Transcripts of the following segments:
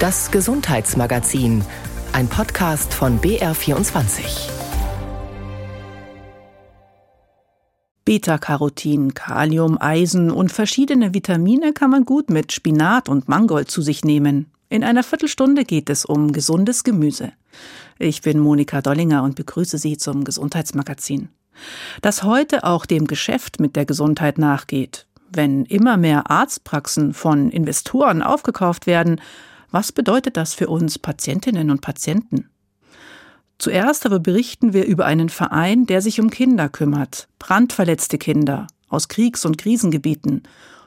Das Gesundheitsmagazin, ein Podcast von BR24. Beta-Carotin, Kalium, Eisen und verschiedene Vitamine kann man gut mit Spinat und Mangold zu sich nehmen. In einer Viertelstunde geht es um gesundes Gemüse. Ich bin Monika Dollinger und begrüße Sie zum Gesundheitsmagazin. Dass heute auch dem Geschäft mit der Gesundheit nachgeht, wenn immer mehr Arztpraxen von Investoren aufgekauft werden, was bedeutet das für uns Patientinnen und Patienten? Zuerst aber berichten wir über einen Verein, der sich um Kinder kümmert, brandverletzte Kinder aus Kriegs- und Krisengebieten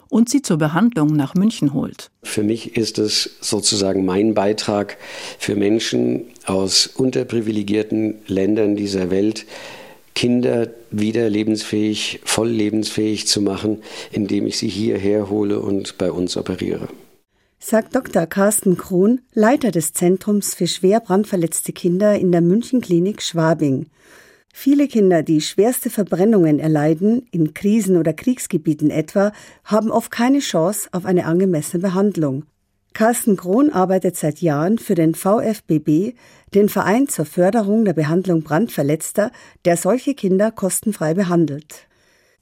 und sie zur Behandlung nach München holt. Für mich ist es sozusagen mein Beitrag für Menschen aus unterprivilegierten Ländern dieser Welt, Kinder wieder lebensfähig, voll lebensfähig zu machen, indem ich sie hierher hole und bei uns operiere sagt Dr. Carsten Krohn, Leiter des Zentrums für schwer brandverletzte Kinder in der Münchenklinik Schwabing. Viele Kinder, die schwerste Verbrennungen erleiden, in Krisen- oder Kriegsgebieten etwa, haben oft keine Chance auf eine angemessene Behandlung. Carsten Krohn arbeitet seit Jahren für den VfBB, den Verein zur Förderung der Behandlung Brandverletzter, der solche Kinder kostenfrei behandelt.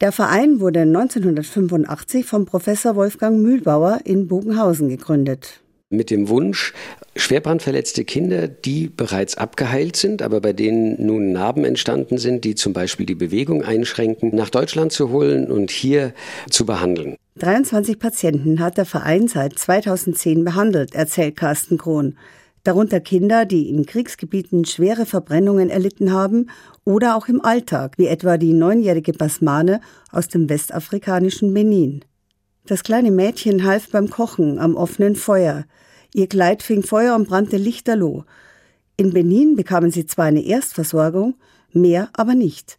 Der Verein wurde 1985 vom Professor Wolfgang Mühlbauer in Bogenhausen gegründet. Mit dem Wunsch, schwerbrandverletzte Kinder, die bereits abgeheilt sind, aber bei denen nun Narben entstanden sind, die zum Beispiel die Bewegung einschränken, nach Deutschland zu holen und hier zu behandeln. 23 Patienten hat der Verein seit 2010 behandelt, erzählt Carsten Krohn darunter Kinder, die in Kriegsgebieten schwere Verbrennungen erlitten haben oder auch im Alltag, wie etwa die neunjährige Basmane aus dem westafrikanischen Benin. Das kleine Mädchen half beim Kochen am offenen Feuer. Ihr Kleid fing Feuer und brannte lichterloh. In Benin bekamen sie zwar eine Erstversorgung, mehr aber nicht.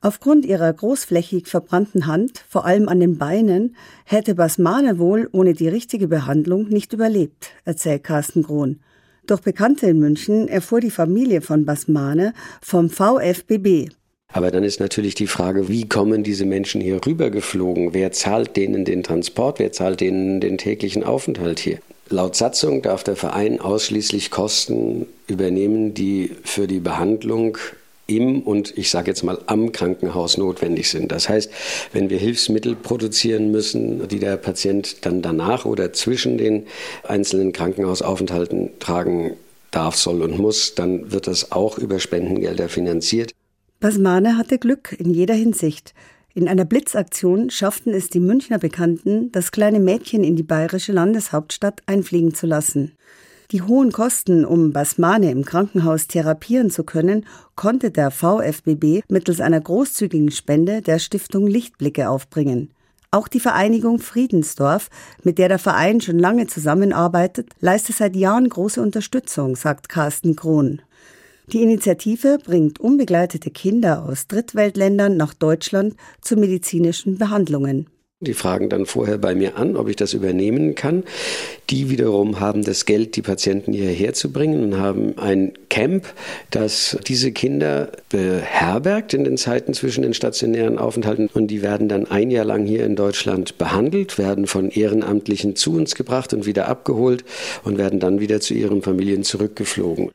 Aufgrund ihrer großflächig verbrannten Hand, vor allem an den Beinen, hätte Basmane wohl ohne die richtige Behandlung nicht überlebt, erzählt Carsten Grohn. Durch Bekannte in München erfuhr die Familie von Basmane vom VfBB. Aber dann ist natürlich die Frage, wie kommen diese Menschen hier rübergeflogen? Wer zahlt denen den Transport? Wer zahlt denen den täglichen Aufenthalt hier? Laut Satzung darf der Verein ausschließlich Kosten übernehmen, die für die Behandlung im und ich sage jetzt mal am Krankenhaus notwendig sind. Das heißt, wenn wir Hilfsmittel produzieren müssen, die der Patient dann danach oder zwischen den einzelnen Krankenhausaufenthalten tragen darf, soll und muss, dann wird das auch über Spendengelder finanziert. Basmane hatte Glück in jeder Hinsicht. In einer Blitzaktion schafften es die Münchner Bekannten, das kleine Mädchen in die bayerische Landeshauptstadt einfliegen zu lassen. Die hohen Kosten, um Basmane im Krankenhaus therapieren zu können, konnte der VfBB mittels einer großzügigen Spende der Stiftung Lichtblicke aufbringen. Auch die Vereinigung Friedensdorf, mit der der Verein schon lange zusammenarbeitet, leistet seit Jahren große Unterstützung, sagt Carsten Krohn. Die Initiative bringt unbegleitete Kinder aus Drittweltländern nach Deutschland zu medizinischen Behandlungen. Die fragen dann vorher bei mir an, ob ich das übernehmen kann. Die wiederum haben das Geld, die Patienten hierher zu bringen und haben ein Camp, das diese Kinder beherbergt in den Zeiten zwischen den stationären Aufenthalten. Und die werden dann ein Jahr lang hier in Deutschland behandelt, werden von Ehrenamtlichen zu uns gebracht und wieder abgeholt und werden dann wieder zu ihren Familien zurückgeflogen.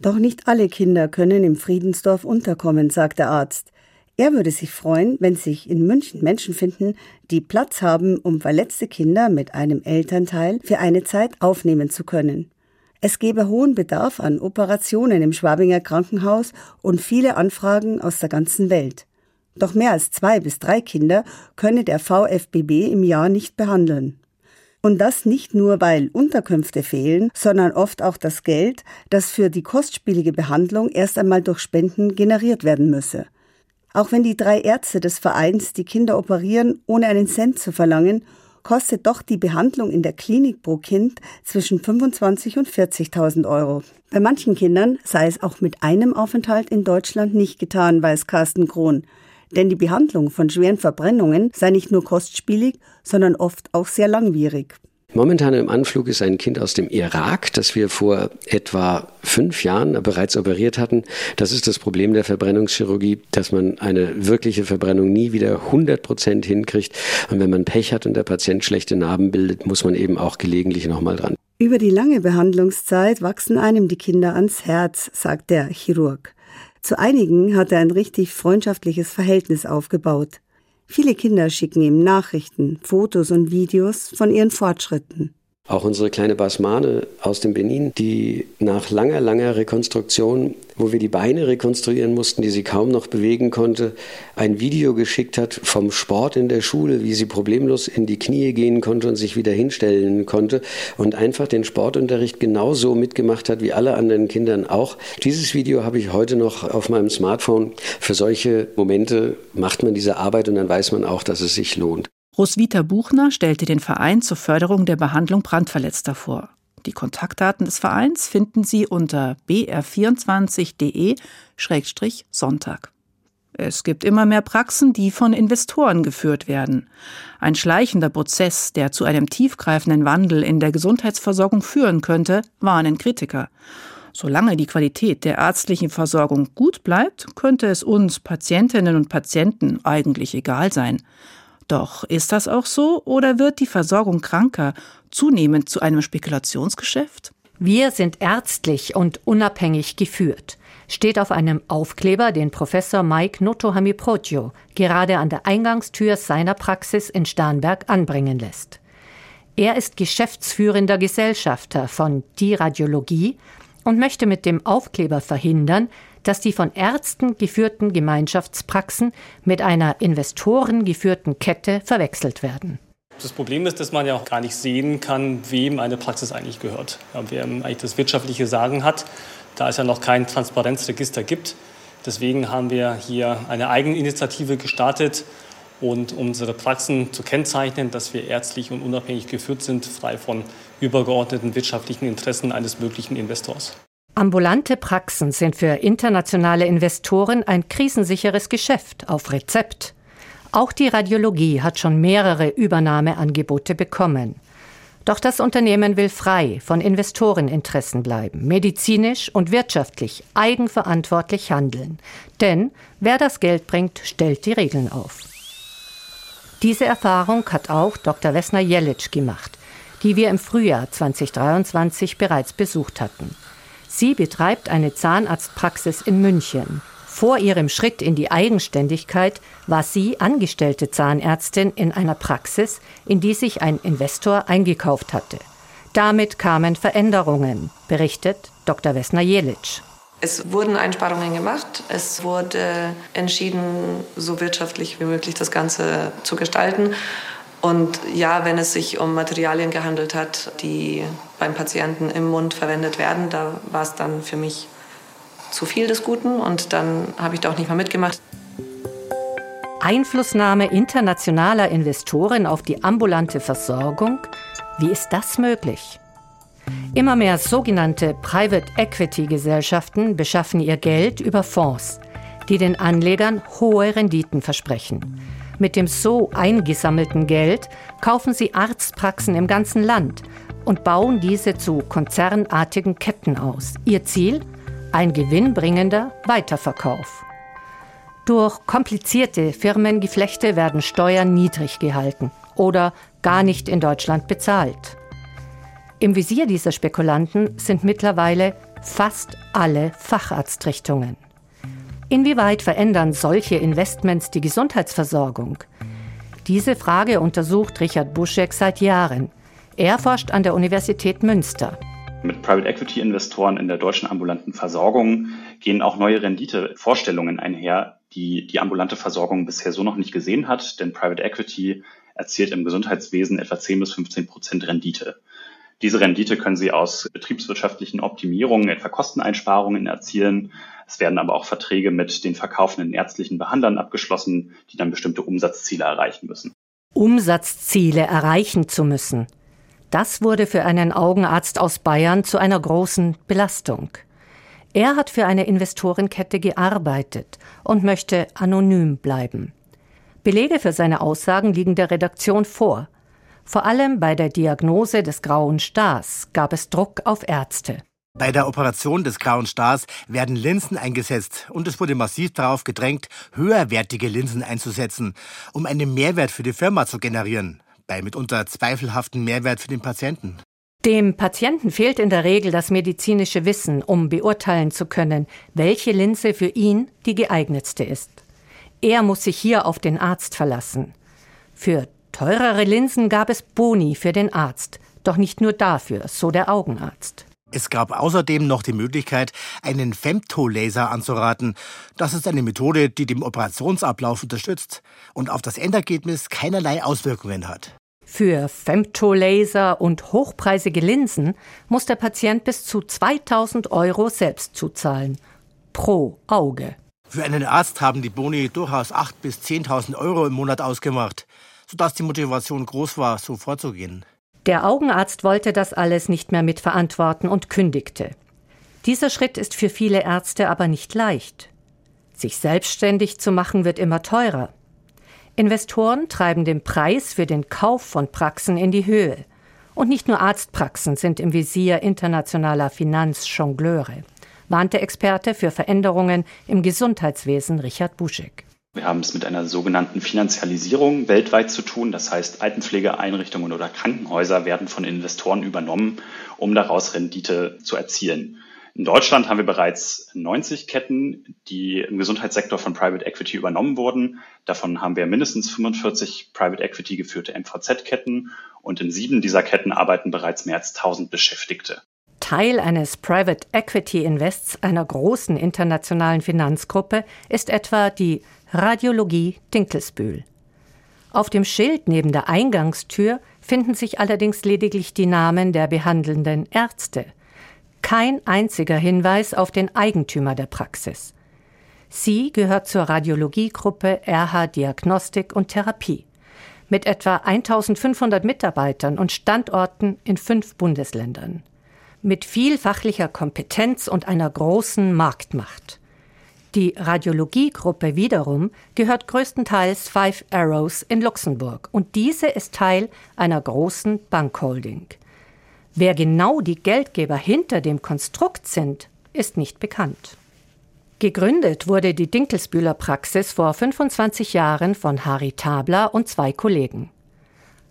Doch nicht alle Kinder können im Friedensdorf unterkommen, sagt der Arzt. Er würde sich freuen, wenn sich in München Menschen finden, die Platz haben, um verletzte Kinder mit einem Elternteil für eine Zeit aufnehmen zu können. Es gebe hohen Bedarf an Operationen im Schwabinger Krankenhaus und viele Anfragen aus der ganzen Welt. Doch mehr als zwei bis drei Kinder könne der VfBB im Jahr nicht behandeln. Und das nicht nur, weil Unterkünfte fehlen, sondern oft auch das Geld, das für die kostspielige Behandlung erst einmal durch Spenden generiert werden müsse. Auch wenn die drei Ärzte des Vereins die Kinder operieren, ohne einen Cent zu verlangen, kostet doch die Behandlung in der Klinik pro Kind zwischen 25 und 40.000 Euro. Bei manchen Kindern sei es auch mit einem Aufenthalt in Deutschland nicht getan, weiß Carsten Krohn. Denn die Behandlung von schweren Verbrennungen sei nicht nur kostspielig, sondern oft auch sehr langwierig. Momentan im Anflug ist ein Kind aus dem Irak, das wir vor etwa fünf Jahren bereits operiert hatten. Das ist das Problem der Verbrennungschirurgie, dass man eine wirkliche Verbrennung nie wieder 100 Prozent hinkriegt. Und wenn man Pech hat und der Patient schlechte Narben bildet, muss man eben auch gelegentlich nochmal dran. Über die lange Behandlungszeit wachsen einem die Kinder ans Herz, sagt der Chirurg. Zu einigen hat er ein richtig freundschaftliches Verhältnis aufgebaut. Viele Kinder schicken ihm Nachrichten, Fotos und Videos von ihren Fortschritten. Auch unsere kleine Basmane aus dem Benin, die nach langer, langer Rekonstruktion, wo wir die Beine rekonstruieren mussten, die sie kaum noch bewegen konnte, ein Video geschickt hat vom Sport in der Schule, wie sie problemlos in die Knie gehen konnte und sich wieder hinstellen konnte und einfach den Sportunterricht genauso mitgemacht hat wie alle anderen Kindern auch. Dieses Video habe ich heute noch auf meinem Smartphone. Für solche Momente macht man diese Arbeit und dann weiß man auch, dass es sich lohnt. Roswitha Buchner stellte den Verein zur Förderung der Behandlung Brandverletzter vor. Die Kontaktdaten des Vereins finden Sie unter br24.de-sonntag. Es gibt immer mehr Praxen, die von Investoren geführt werden. Ein schleichender Prozess, der zu einem tiefgreifenden Wandel in der Gesundheitsversorgung führen könnte, warnen Kritiker. Solange die Qualität der ärztlichen Versorgung gut bleibt, könnte es uns Patientinnen und Patienten eigentlich egal sein. Doch ist das auch so oder wird die Versorgung Kranker zunehmend zu einem Spekulationsgeschäft? Wir sind ärztlich und unabhängig geführt, steht auf einem Aufkleber, den Professor Mike Notohamiprotio gerade an der Eingangstür seiner Praxis in Starnberg anbringen lässt. Er ist geschäftsführender Gesellschafter von Die Radiologie und möchte mit dem Aufkleber verhindern, dass die von Ärzten geführten Gemeinschaftspraxen mit einer Investoren geführten Kette verwechselt werden. Das Problem ist, dass man ja auch gar nicht sehen kann, wem eine Praxis eigentlich gehört. Ja, wer eigentlich das wirtschaftliche Sagen hat, da es ja noch kein Transparenzregister gibt. Deswegen haben wir hier eine Eigeninitiative gestartet und unsere Praxen zu kennzeichnen, dass wir ärztlich und unabhängig geführt sind, frei von übergeordneten wirtschaftlichen Interessen eines möglichen Investors. Ambulante Praxen sind für internationale Investoren ein krisensicheres Geschäft auf Rezept. Auch die Radiologie hat schon mehrere Übernahmeangebote bekommen. Doch das Unternehmen will frei von Investoreninteressen bleiben, medizinisch und wirtschaftlich eigenverantwortlich handeln. Denn wer das Geld bringt, stellt die Regeln auf. Diese Erfahrung hat auch Dr. Wessner Jelic gemacht, die wir im Frühjahr 2023 bereits besucht hatten. Sie betreibt eine Zahnarztpraxis in München. Vor ihrem Schritt in die Eigenständigkeit war sie angestellte Zahnärztin in einer Praxis, in die sich ein Investor eingekauft hatte. Damit kamen Veränderungen, berichtet Dr. Wessner Jelic. Es wurden Einsparungen gemacht. Es wurde entschieden, so wirtschaftlich wie möglich das Ganze zu gestalten. Und ja, wenn es sich um Materialien gehandelt hat, die beim Patienten im Mund verwendet werden, da war es dann für mich zu viel des Guten und dann habe ich da auch nicht mehr mitgemacht. Einflussnahme internationaler Investoren auf die ambulante Versorgung? Wie ist das möglich? Immer mehr sogenannte Private Equity Gesellschaften beschaffen ihr Geld über Fonds, die den Anlegern hohe Renditen versprechen. Mit dem so eingesammelten Geld kaufen sie Arztpraxen im ganzen Land und bauen diese zu konzernartigen Ketten aus. Ihr Ziel? Ein gewinnbringender Weiterverkauf. Durch komplizierte Firmengeflechte werden Steuern niedrig gehalten oder gar nicht in Deutschland bezahlt. Im Visier dieser Spekulanten sind mittlerweile fast alle Facharztrichtungen. Inwieweit verändern solche Investments die Gesundheitsversorgung? Diese Frage untersucht Richard Buschek seit Jahren. Er forscht an der Universität Münster. Mit Private Equity Investoren in der deutschen ambulanten Versorgung gehen auch neue Renditevorstellungen einher, die die ambulante Versorgung bisher so noch nicht gesehen hat, denn Private Equity erzielt im Gesundheitswesen etwa 10 bis 15 Prozent Rendite. Diese Rendite können Sie aus betriebswirtschaftlichen Optimierungen, etwa Kosteneinsparungen erzielen. Es werden aber auch Verträge mit den verkaufenden ärztlichen Behandlern abgeschlossen, die dann bestimmte Umsatzziele erreichen müssen. Umsatzziele erreichen zu müssen. Das wurde für einen Augenarzt aus Bayern zu einer großen Belastung. Er hat für eine Investorenkette gearbeitet und möchte anonym bleiben. Belege für seine Aussagen liegen der Redaktion vor. Vor allem bei der Diagnose des grauen Stars gab es Druck auf Ärzte. Bei der Operation des grauen Stars werden Linsen eingesetzt und es wurde massiv darauf gedrängt, höherwertige Linsen einzusetzen, um einen Mehrwert für die Firma zu generieren, bei mitunter zweifelhaften Mehrwert für den Patienten. Dem Patienten fehlt in der Regel das medizinische Wissen, um beurteilen zu können, welche Linse für ihn die geeignetste ist. Er muss sich hier auf den Arzt verlassen. Für teurere Linsen gab es Boni für den Arzt, doch nicht nur dafür, so der Augenarzt. Es gab außerdem noch die Möglichkeit, einen Femtolaser anzuraten. Das ist eine Methode, die den Operationsablauf unterstützt und auf das Endergebnis keinerlei Auswirkungen hat. Für Femtolaser und hochpreisige Linsen muss der Patient bis zu 2000 Euro selbst zuzahlen. Pro Auge. Für einen Arzt haben die Boni durchaus 8.000 bis 10.000 Euro im Monat ausgemacht, sodass die Motivation groß war, so vorzugehen. Der Augenarzt wollte das alles nicht mehr mitverantworten und kündigte. Dieser Schritt ist für viele Ärzte aber nicht leicht. Sich selbstständig zu machen wird immer teurer. Investoren treiben den Preis für den Kauf von Praxen in die Höhe. Und nicht nur Arztpraxen sind im Visier internationaler Finanzjongleure, warnte Experte für Veränderungen im Gesundheitswesen Richard Buschek. Wir haben es mit einer sogenannten Finanzialisierung weltweit zu tun. Das heißt, Altenpflegeeinrichtungen oder Krankenhäuser werden von Investoren übernommen, um daraus Rendite zu erzielen. In Deutschland haben wir bereits 90 Ketten, die im Gesundheitssektor von Private Equity übernommen wurden. Davon haben wir mindestens 45 Private Equity geführte MVZ-Ketten und in sieben dieser Ketten arbeiten bereits mehr als 1000 Beschäftigte. Teil eines Private Equity Invests einer großen internationalen Finanzgruppe ist etwa die Radiologie Dinkelsbühl. Auf dem Schild neben der Eingangstür finden sich allerdings lediglich die Namen der behandelnden Ärzte – kein einziger Hinweis auf den Eigentümer der Praxis. Sie gehört zur Radiologiegruppe RH Diagnostik und Therapie mit etwa 1500 Mitarbeitern und Standorten in fünf Bundesländern. Mit viel fachlicher Kompetenz und einer großen Marktmacht. Die Radiologiegruppe wiederum gehört größtenteils Five Arrows in Luxemburg und diese ist Teil einer großen Bankholding. Wer genau die Geldgeber hinter dem Konstrukt sind, ist nicht bekannt. Gegründet wurde die Dinkelsbühler Praxis vor 25 Jahren von Harry Tabler und zwei Kollegen.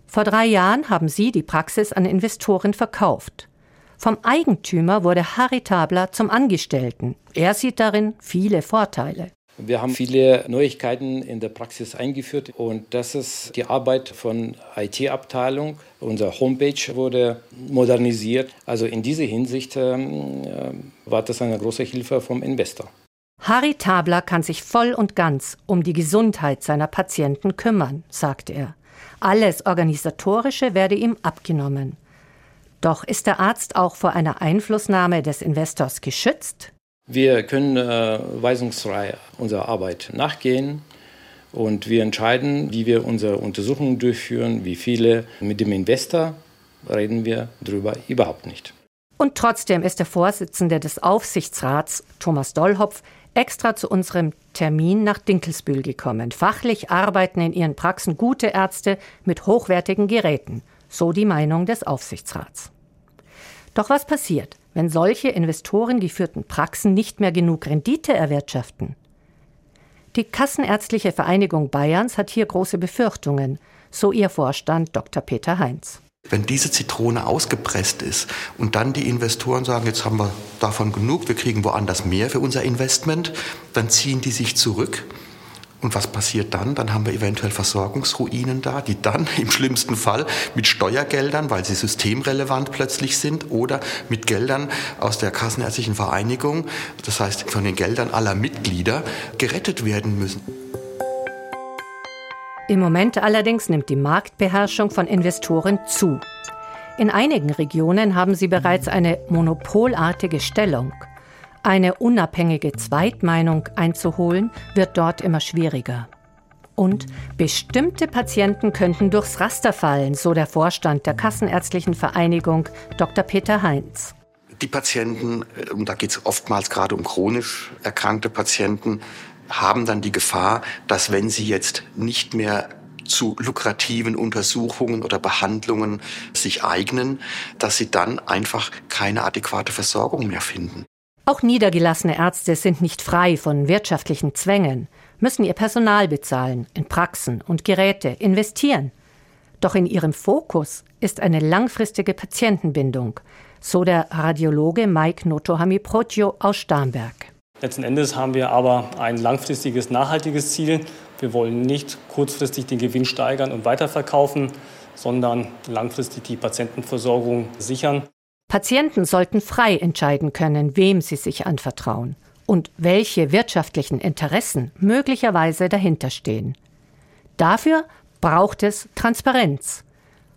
Vor drei Jahren haben sie die Praxis an Investoren verkauft. Vom Eigentümer wurde Harry Tabler zum Angestellten. Er sieht darin viele Vorteile. Wir haben viele Neuigkeiten in der Praxis eingeführt und das ist die Arbeit von IT-Abteilung. Unsere Homepage wurde modernisiert. Also in dieser Hinsicht ähm, äh, war das eine große Hilfe vom Investor. Harry Tabler kann sich voll und ganz um die Gesundheit seiner Patienten kümmern, sagte er. Alles Organisatorische werde ihm abgenommen. Doch ist der Arzt auch vor einer Einflussnahme des Investors geschützt? Wir können äh, weisungsfrei unserer Arbeit nachgehen und wir entscheiden, wie wir unsere Untersuchungen durchführen, wie viele. Mit dem Investor reden wir darüber überhaupt nicht. Und trotzdem ist der Vorsitzende des Aufsichtsrats, Thomas Dollhopf, extra zu unserem Termin nach Dinkelsbühl gekommen. Fachlich arbeiten in ihren Praxen gute Ärzte mit hochwertigen Geräten, so die Meinung des Aufsichtsrats. Doch was passiert, wenn solche investorengeführten Praxen nicht mehr genug Rendite erwirtschaften? Die Kassenärztliche Vereinigung Bayerns hat hier große Befürchtungen, so ihr Vorstand Dr. Peter Heinz. Wenn diese Zitrone ausgepresst ist und dann die Investoren sagen, jetzt haben wir davon genug, wir kriegen woanders mehr für unser Investment, dann ziehen die sich zurück und was passiert dann? Dann haben wir eventuell Versorgungsruinen da, die dann im schlimmsten Fall mit Steuergeldern, weil sie systemrelevant plötzlich sind, oder mit Geldern aus der Kassenärztlichen Vereinigung, das heißt von den Geldern aller Mitglieder, gerettet werden müssen. Im Moment allerdings nimmt die Marktbeherrschung von Investoren zu. In einigen Regionen haben sie bereits eine monopolartige Stellung. Eine unabhängige Zweitmeinung einzuholen, wird dort immer schwieriger. Und bestimmte Patienten könnten durchs Raster fallen, so der Vorstand der Kassenärztlichen Vereinigung Dr. Peter Heinz. Die Patienten, und da geht es oftmals gerade um chronisch erkrankte Patienten, haben dann die Gefahr, dass wenn sie jetzt nicht mehr zu lukrativen Untersuchungen oder Behandlungen sich eignen, dass sie dann einfach keine adäquate Versorgung mehr finden. Auch niedergelassene Ärzte sind nicht frei von wirtschaftlichen Zwängen, müssen ihr Personal bezahlen, in Praxen und Geräte investieren. Doch in ihrem Fokus ist eine langfristige Patientenbindung, so der Radiologe Mike Notohami-Protjo aus Starnberg. Letzten Endes haben wir aber ein langfristiges, nachhaltiges Ziel. Wir wollen nicht kurzfristig den Gewinn steigern und weiterverkaufen, sondern langfristig die Patientenversorgung sichern. Patienten sollten frei entscheiden können, wem sie sich anvertrauen und welche wirtschaftlichen Interessen möglicherweise dahinter stehen. Dafür braucht es Transparenz.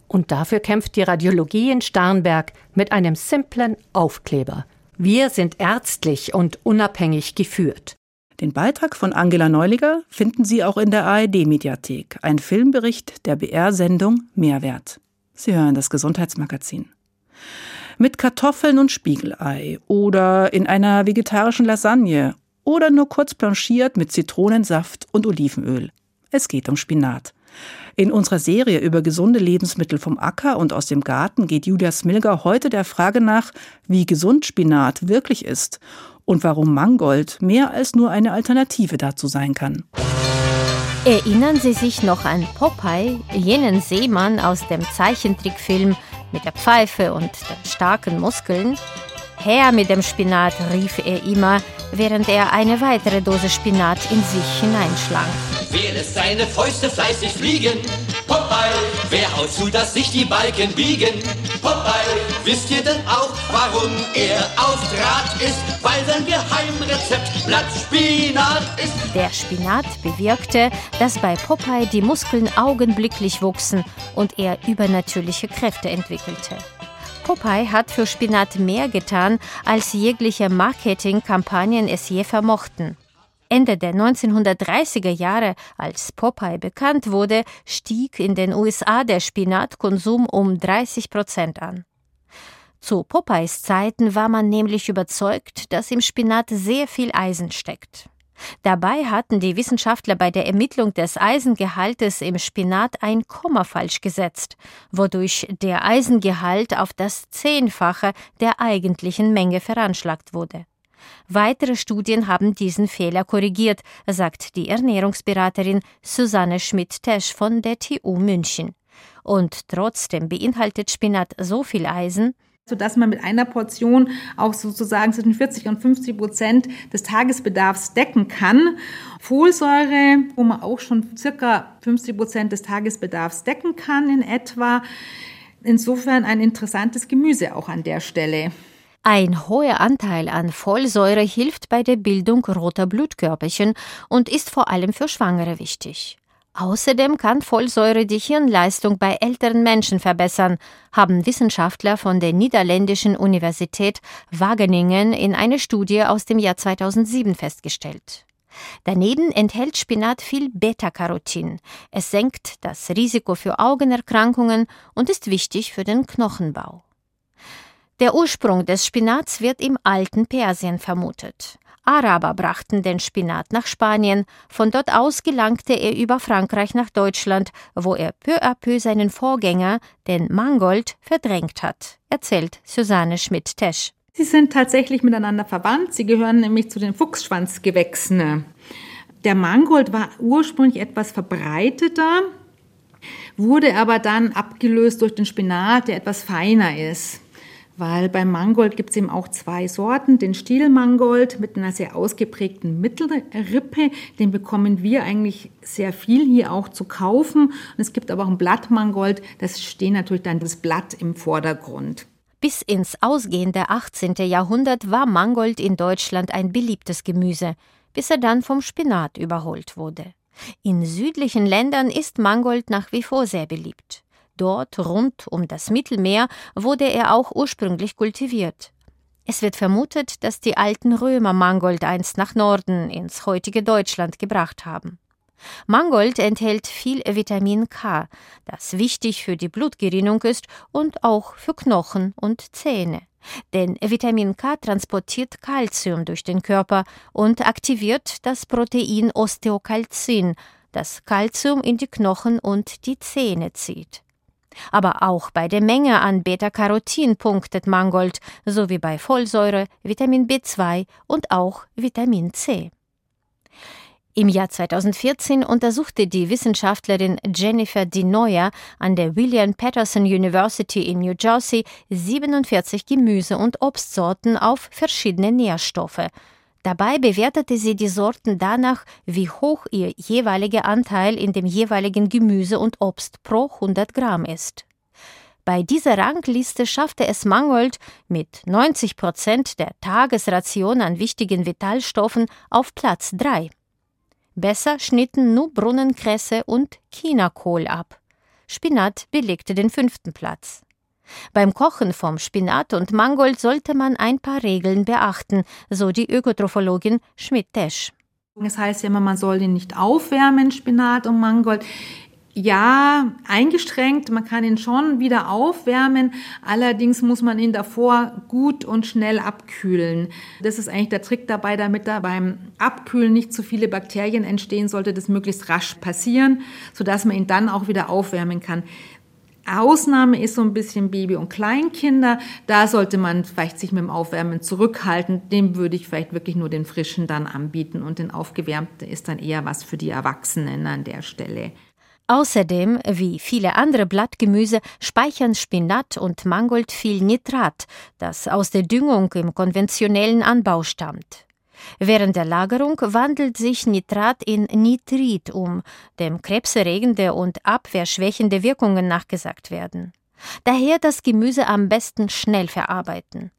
Und dafür kämpft die Radiologie in Starnberg mit einem simplen Aufkleber. Wir sind ärztlich und unabhängig geführt. Den Beitrag von Angela Neuliger finden Sie auch in der ARD-Mediathek, ein Filmbericht der BR-Sendung Mehrwert. Sie hören das Gesundheitsmagazin mit Kartoffeln und Spiegelei oder in einer vegetarischen Lasagne oder nur kurz blanchiert mit Zitronensaft und Olivenöl. Es geht um Spinat. In unserer Serie über gesunde Lebensmittel vom Acker und aus dem Garten geht Julia Smilger heute der Frage nach, wie gesund Spinat wirklich ist und warum Mangold mehr als nur eine Alternative dazu sein kann. Erinnern Sie sich noch an Popeye, jenen Seemann aus dem Zeichentrickfilm mit der Pfeife und den starken Muskeln. Her mit dem Spinat, rief er immer, während er eine weitere Dose Spinat in sich hineinschlang. Wer lässt seine Fäuste fleißig fliegen? Popeye, wer haut zu, dass sich die Balken biegen? Popeye, wisst ihr denn auch, warum er auf Draht ist? Weil sein Geheimrezept Blattspinat ist. Der Spinat bewirkte, dass bei Popeye die Muskeln augenblicklich wuchsen und er übernatürliche Kräfte entwickelte. Popeye hat für Spinat mehr getan, als jegliche Marketingkampagnen es je vermochten. Ende der 1930er Jahre, als Popeye bekannt wurde, stieg in den USA der Spinatkonsum um 30 Prozent an. Zu Popeyes Zeiten war man nämlich überzeugt, dass im Spinat sehr viel Eisen steckt. Dabei hatten die Wissenschaftler bei der Ermittlung des Eisengehaltes im Spinat ein Komma falsch gesetzt, wodurch der Eisengehalt auf das Zehnfache der eigentlichen Menge veranschlagt wurde. Weitere Studien haben diesen Fehler korrigiert, sagt die Ernährungsberaterin Susanne Schmidt-Tesch von der TU München. Und trotzdem beinhaltet Spinat so viel Eisen, sodass man mit einer Portion auch sozusagen zwischen 40 und 50 Prozent des Tagesbedarfs decken kann. Folsäure, wo man auch schon circa 50 Prozent des Tagesbedarfs decken kann in etwa. Insofern ein interessantes Gemüse auch an der Stelle. Ein hoher Anteil an Folsäure hilft bei der Bildung roter Blutkörperchen und ist vor allem für Schwangere wichtig. Außerdem kann Folsäure die Hirnleistung bei älteren Menschen verbessern, haben Wissenschaftler von der niederländischen Universität Wageningen in einer Studie aus dem Jahr 2007 festgestellt. Daneben enthält Spinat viel Beta-Carotin. Es senkt das Risiko für Augenerkrankungen und ist wichtig für den Knochenbau. Der Ursprung des Spinats wird im alten Persien vermutet. Araber brachten den Spinat nach Spanien, von dort aus gelangte er über Frankreich nach Deutschland, wo er peu à peu seinen Vorgänger, den Mangold, verdrängt hat, erzählt Susanne Schmidt-Tesch. Sie sind tatsächlich miteinander verwandt, sie gehören nämlich zu den Fuchsschwanzgewächsen. Der Mangold war ursprünglich etwas verbreiteter, wurde aber dann abgelöst durch den Spinat, der etwas feiner ist weil beim Mangold gibt es eben auch zwei Sorten. Den Stielmangold mit einer sehr ausgeprägten Mittelrippe, den bekommen wir eigentlich sehr viel hier auch zu kaufen. Und es gibt aber auch ein Blattmangold, das steht natürlich dann das Blatt im Vordergrund. Bis ins ausgehende 18. Jahrhundert war Mangold in Deutschland ein beliebtes Gemüse, bis er dann vom Spinat überholt wurde. In südlichen Ländern ist Mangold nach wie vor sehr beliebt. Dort rund um das Mittelmeer wurde er auch ursprünglich kultiviert. Es wird vermutet, dass die alten Römer Mangold einst nach Norden ins heutige Deutschland gebracht haben. Mangold enthält viel Vitamin K, das wichtig für die Blutgerinnung ist und auch für Knochen und Zähne. Denn Vitamin K transportiert Calcium durch den Körper und aktiviert das Protein Osteokalzin, das Calcium in die Knochen und die Zähne zieht. Aber auch bei der Menge an Beta-Carotin punktet Mangold, sowie bei Folsäure, Vitamin B2 und auch Vitamin C. Im Jahr 2014 untersuchte die Wissenschaftlerin Jennifer DeNoyer an der William Patterson University in New Jersey 47 Gemüse- und Obstsorten auf verschiedene Nährstoffe. Dabei bewertete sie die Sorten danach, wie hoch ihr jeweiliger Anteil in dem jeweiligen Gemüse und Obst pro 100 Gramm ist. Bei dieser Rangliste schaffte es Mangold mit 90 Prozent der Tagesration an wichtigen Vitalstoffen auf Platz 3. Besser schnitten nur Brunnenkresse und Chinakohl ab. Spinat belegte den fünften Platz. Beim Kochen vom Spinat und Mangold sollte man ein paar Regeln beachten, so die Ökotrophologin Schmidt-Tesch. Es heißt ja immer, man soll den nicht aufwärmen, Spinat und Mangold. Ja, eingestrengt, man kann ihn schon wieder aufwärmen, allerdings muss man ihn davor gut und schnell abkühlen. Das ist eigentlich der Trick dabei, damit da beim Abkühlen nicht zu viele Bakterien entstehen, sollte das möglichst rasch passieren, sodass man ihn dann auch wieder aufwärmen kann. Ausnahme ist so ein bisschen Baby- und Kleinkinder. Da sollte man vielleicht sich mit dem Aufwärmen zurückhalten. Dem würde ich vielleicht wirklich nur den frischen dann anbieten und den aufgewärmten ist dann eher was für die Erwachsenen an der Stelle. Außerdem, wie viele andere Blattgemüse, speichern Spinat und Mangold viel Nitrat, das aus der Düngung im konventionellen Anbau stammt. Während der Lagerung wandelt sich Nitrat in Nitrit um, dem krebserregende und abwehrschwächende Wirkungen nachgesagt werden. Daher das Gemüse am besten schnell verarbeiten.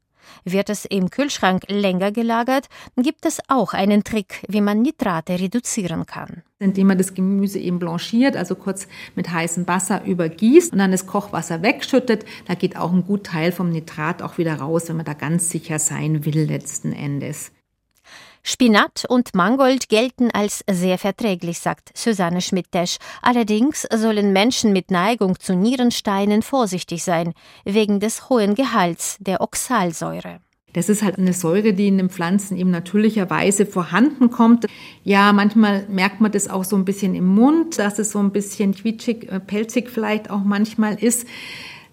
Wird es im Kühlschrank länger gelagert, gibt es auch einen Trick, wie man Nitrate reduzieren kann. Indem man das Gemüse eben blanchiert, also kurz mit heißem Wasser übergießt und dann das Kochwasser wegschüttet, da geht auch ein gut Teil vom Nitrat auch wieder raus, wenn man da ganz sicher sein will letzten Endes. Spinat und Mangold gelten als sehr verträglich, sagt Susanne Schmidt-Desch. Allerdings sollen Menschen mit Neigung zu Nierensteinen vorsichtig sein, wegen des hohen Gehalts der Oxalsäure. Das ist halt eine Säure, die in den Pflanzen eben natürlicherweise vorhanden kommt. Ja, manchmal merkt man das auch so ein bisschen im Mund, dass es so ein bisschen quietschig, äh, pelzig vielleicht auch manchmal ist.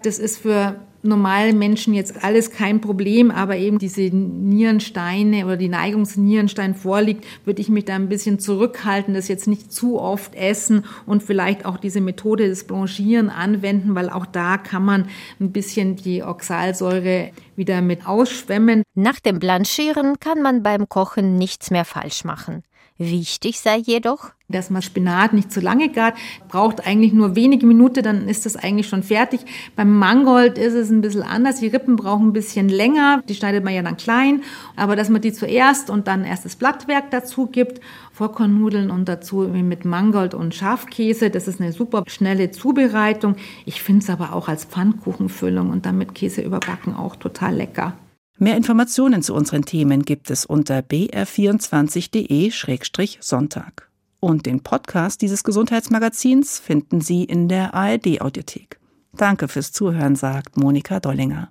Das ist für normalen Menschen jetzt alles kein Problem, aber eben diese Nierensteine oder die Neigungsnierenstein vorliegt, würde ich mich da ein bisschen zurückhalten, das jetzt nicht zu oft essen und vielleicht auch diese Methode des Blanchieren anwenden, weil auch da kann man ein bisschen die Oxalsäure wieder mit ausschwemmen. Nach dem Blanchieren kann man beim Kochen nichts mehr falsch machen. Wichtig sei jedoch, dass man Spinat nicht zu lange gart, braucht eigentlich nur wenige Minuten, dann ist das eigentlich schon fertig. Beim Mangold ist es ein bisschen anders. Die Rippen brauchen ein bisschen länger, die schneidet man ja dann klein, aber dass man die zuerst und dann erst das Blattwerk dazu gibt, Vollkornnudeln und dazu mit Mangold und Schafkäse, das ist eine super schnelle Zubereitung. Ich finde es aber auch als Pfannkuchenfüllung und dann mit Käse überbacken auch total lecker. Mehr Informationen zu unseren Themen gibt es unter br24.de-sonntag. Und den Podcast dieses Gesundheitsmagazins finden Sie in der ARD-Audiothek. Danke fürs Zuhören, sagt Monika Dollinger.